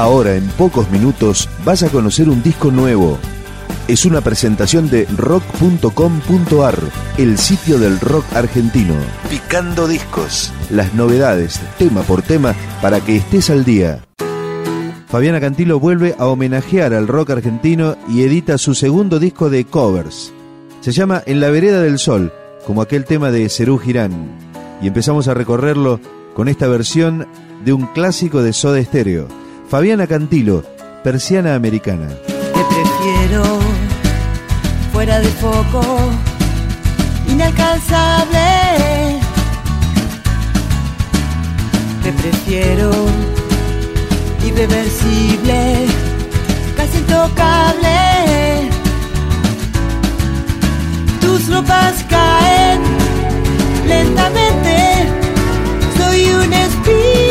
Ahora, en pocos minutos, vas a conocer un disco nuevo. Es una presentación de rock.com.ar, el sitio del rock argentino. Picando discos. Las novedades, tema por tema, para que estés al día. Fabiana Cantilo vuelve a homenajear al rock argentino y edita su segundo disco de covers. Se llama En la vereda del sol, como aquel tema de Cerú Girán. Y empezamos a recorrerlo con esta versión de un clásico de Soda Stereo. Fabiana Cantilo, Persiana Americana. Te prefiero fuera de foco, inalcanzable. Te prefiero irreversible, casi intocable. Tus ropas caen lentamente, soy un espíritu.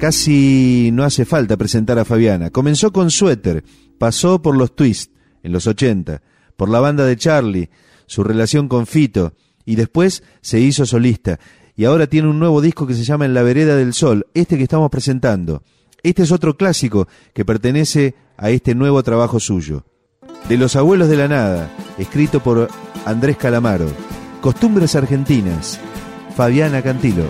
Casi no hace falta presentar a Fabiana. Comenzó con Suéter, pasó por los Twist en los 80, por la banda de Charlie, su relación con Fito, y después se hizo solista. Y ahora tiene un nuevo disco que se llama En la vereda del sol, este que estamos presentando. Este es otro clásico que pertenece a este nuevo trabajo suyo. De los abuelos de la nada, escrito por Andrés Calamaro. Costumbres argentinas. Fabiana Cantilo.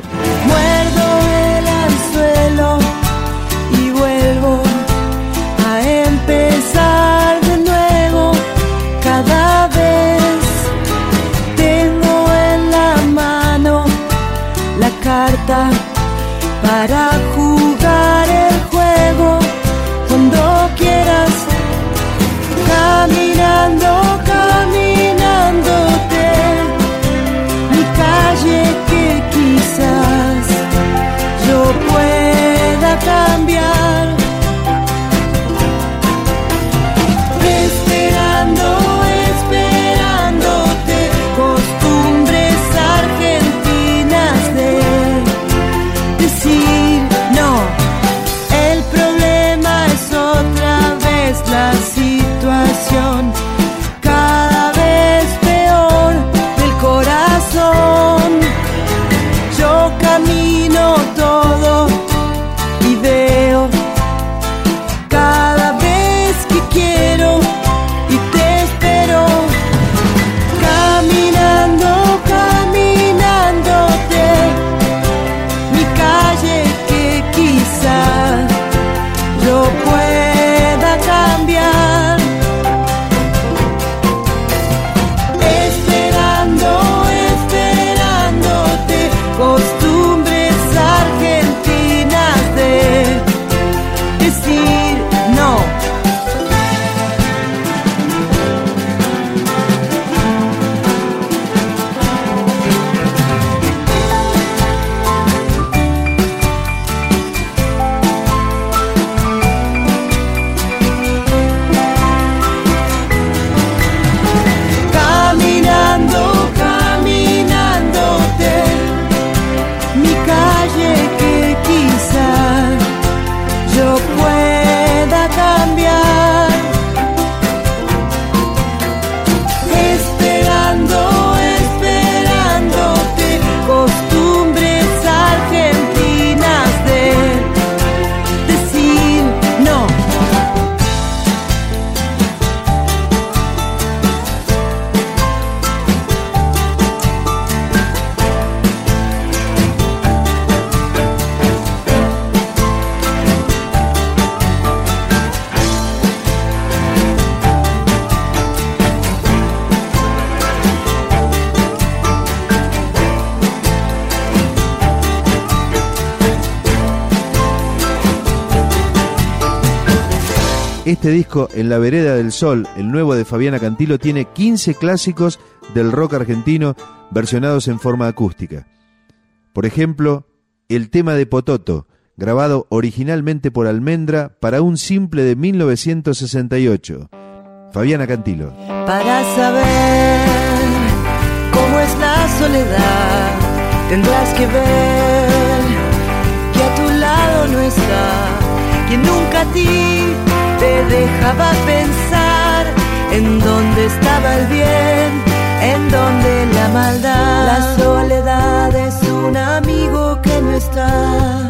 Este disco, En la Vereda del Sol, el nuevo de Fabiana Cantilo, tiene 15 clásicos del rock argentino versionados en forma acústica. Por ejemplo, el tema de Pototo, grabado originalmente por Almendra para un simple de 1968. Fabiana Cantilo. Para saber cómo es la soledad, tendrás que ver que a tu lado no está quien nunca a ti te dejaba pensar en dónde estaba el bien, en dónde la maldad. La soledad es un amigo que no está,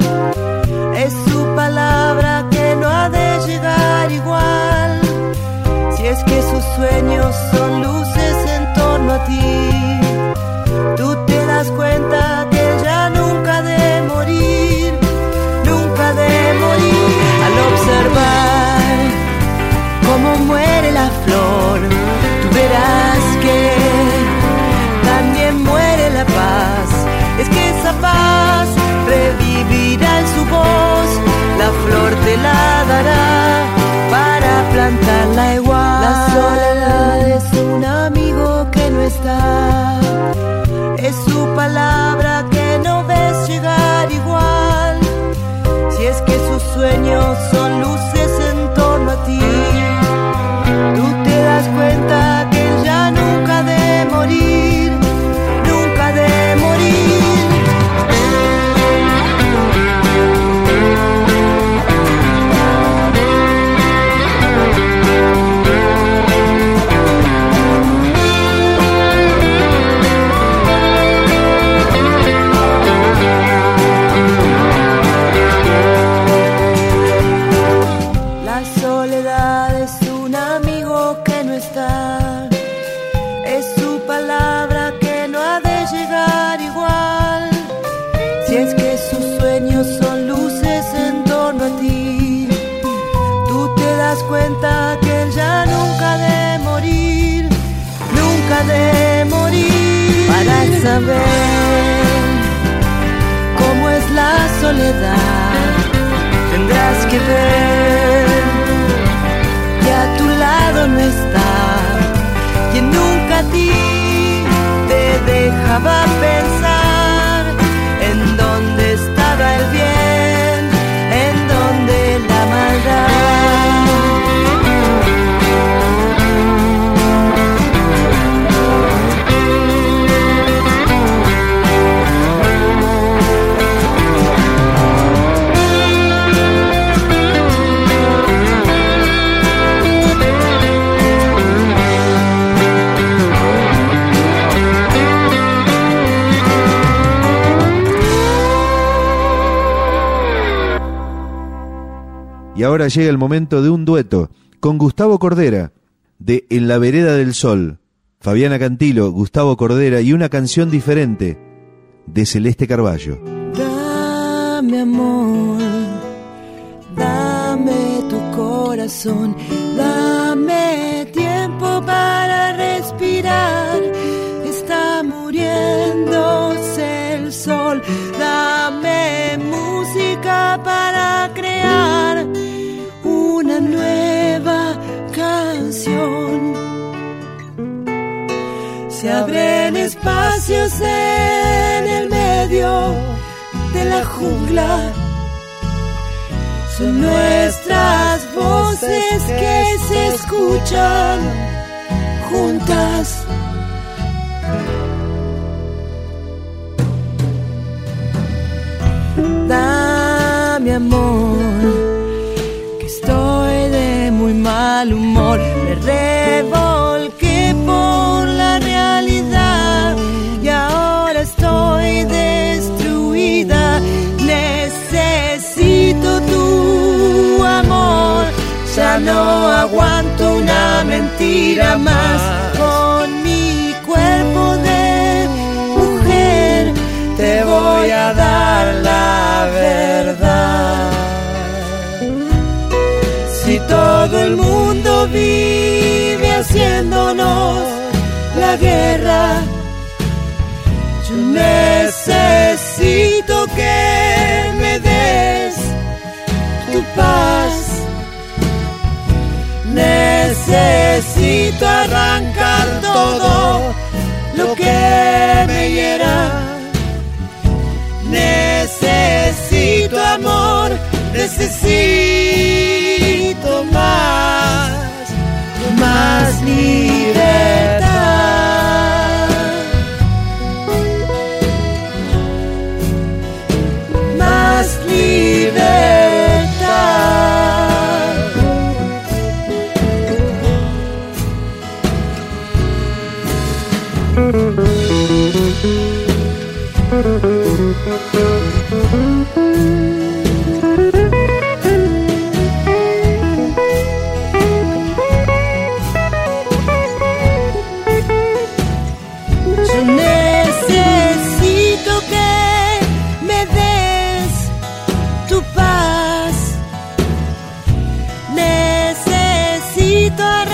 Y ahora llega el momento de un dueto con Gustavo Cordera, de En la Vereda del Sol, Fabiana Cantilo, Gustavo Cordera y una canción diferente de Celeste Carballo. Dame amor, dame tu corazón, dame tiempo para respirar. Está muriéndose el sol, dame música para crear en el medio de la jungla. Son nuestras voces que se escuchan juntas. Dame amor, que estoy de muy mal humor. Me no aguanto una mentira más con mi cuerpo de mujer. Te voy a dar la verdad. Si todo el mundo vive haciéndonos la guerra, yo necesito que me des tu paz. Necesito arrancar todo lo que me hiera. Necesito amor, necesito más, más libertad. Necesito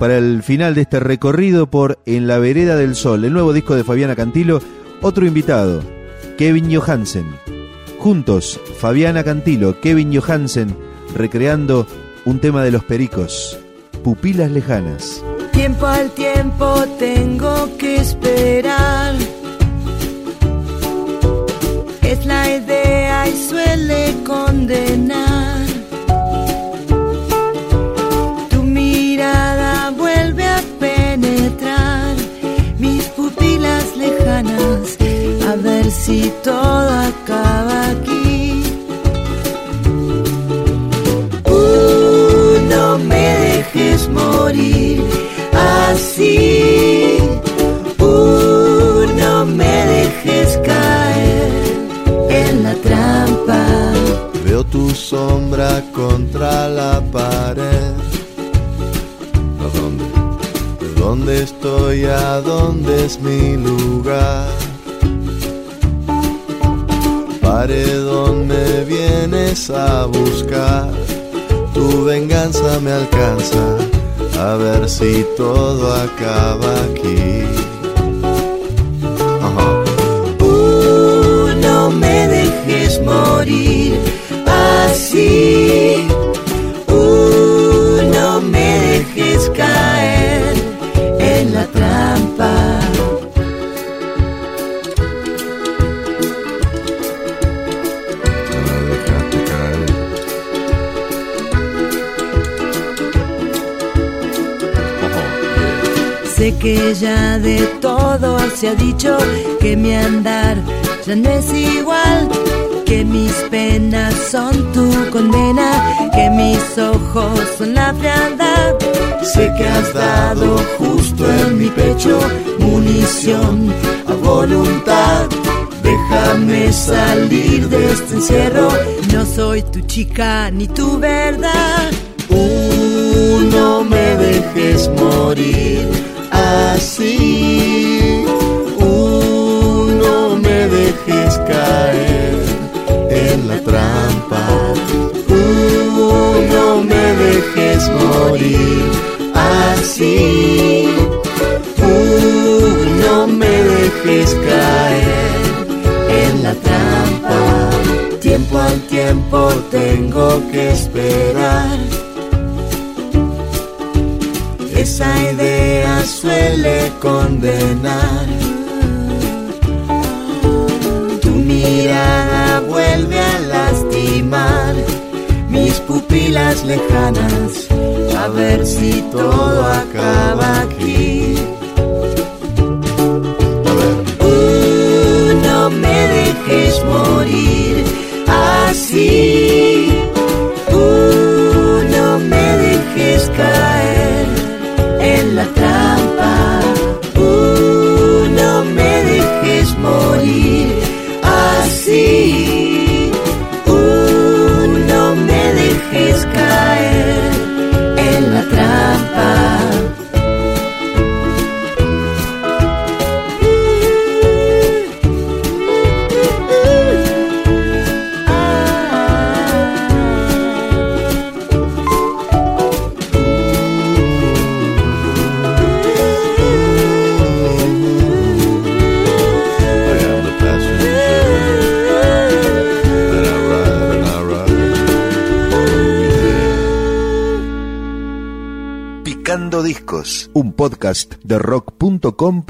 para el final de este recorrido por En la Vereda del Sol, el nuevo disco de Fabiana Cantilo, otro invitado, Kevin Johansen. Juntos, Fabiana Cantilo, Kevin Johansen, recreando un tema de los pericos, Pupilas Lejanas. Tiempo al tiempo tengo que esperar. Es la idea y suele condenar. si todo acaba aquí. Uh, no me dejes morir así. Uh, no me dejes caer en la trampa. Veo tu sombra contra la pared. ¿A dónde? ¿Dónde estoy? ¿A dónde es mi lugar? Paredón me vienes a buscar, tu venganza me alcanza, a ver si todo acaba aquí. No me dejes morir así. Sé que ya de todo se ha dicho que mi andar ya no es igual, que mis penas son tu condena, que mis ojos son la frialdad. Sé que has dado justo en mi pecho munición a voluntad. Déjame salir de este encierro, no soy tu chica ni tu verdad. Uh, no me dejes morir así. Uh, no me dejes caer en la trampa. Uh, no me dejes morir así. Uh, no me dejes caer en la trampa. Tiempo al tiempo tengo que esperar. Esa idea suele condenar. Tu mirada vuelve a lastimar mis pupilas lejanas. A ver si todo acaba aquí. Podcast de rock.com.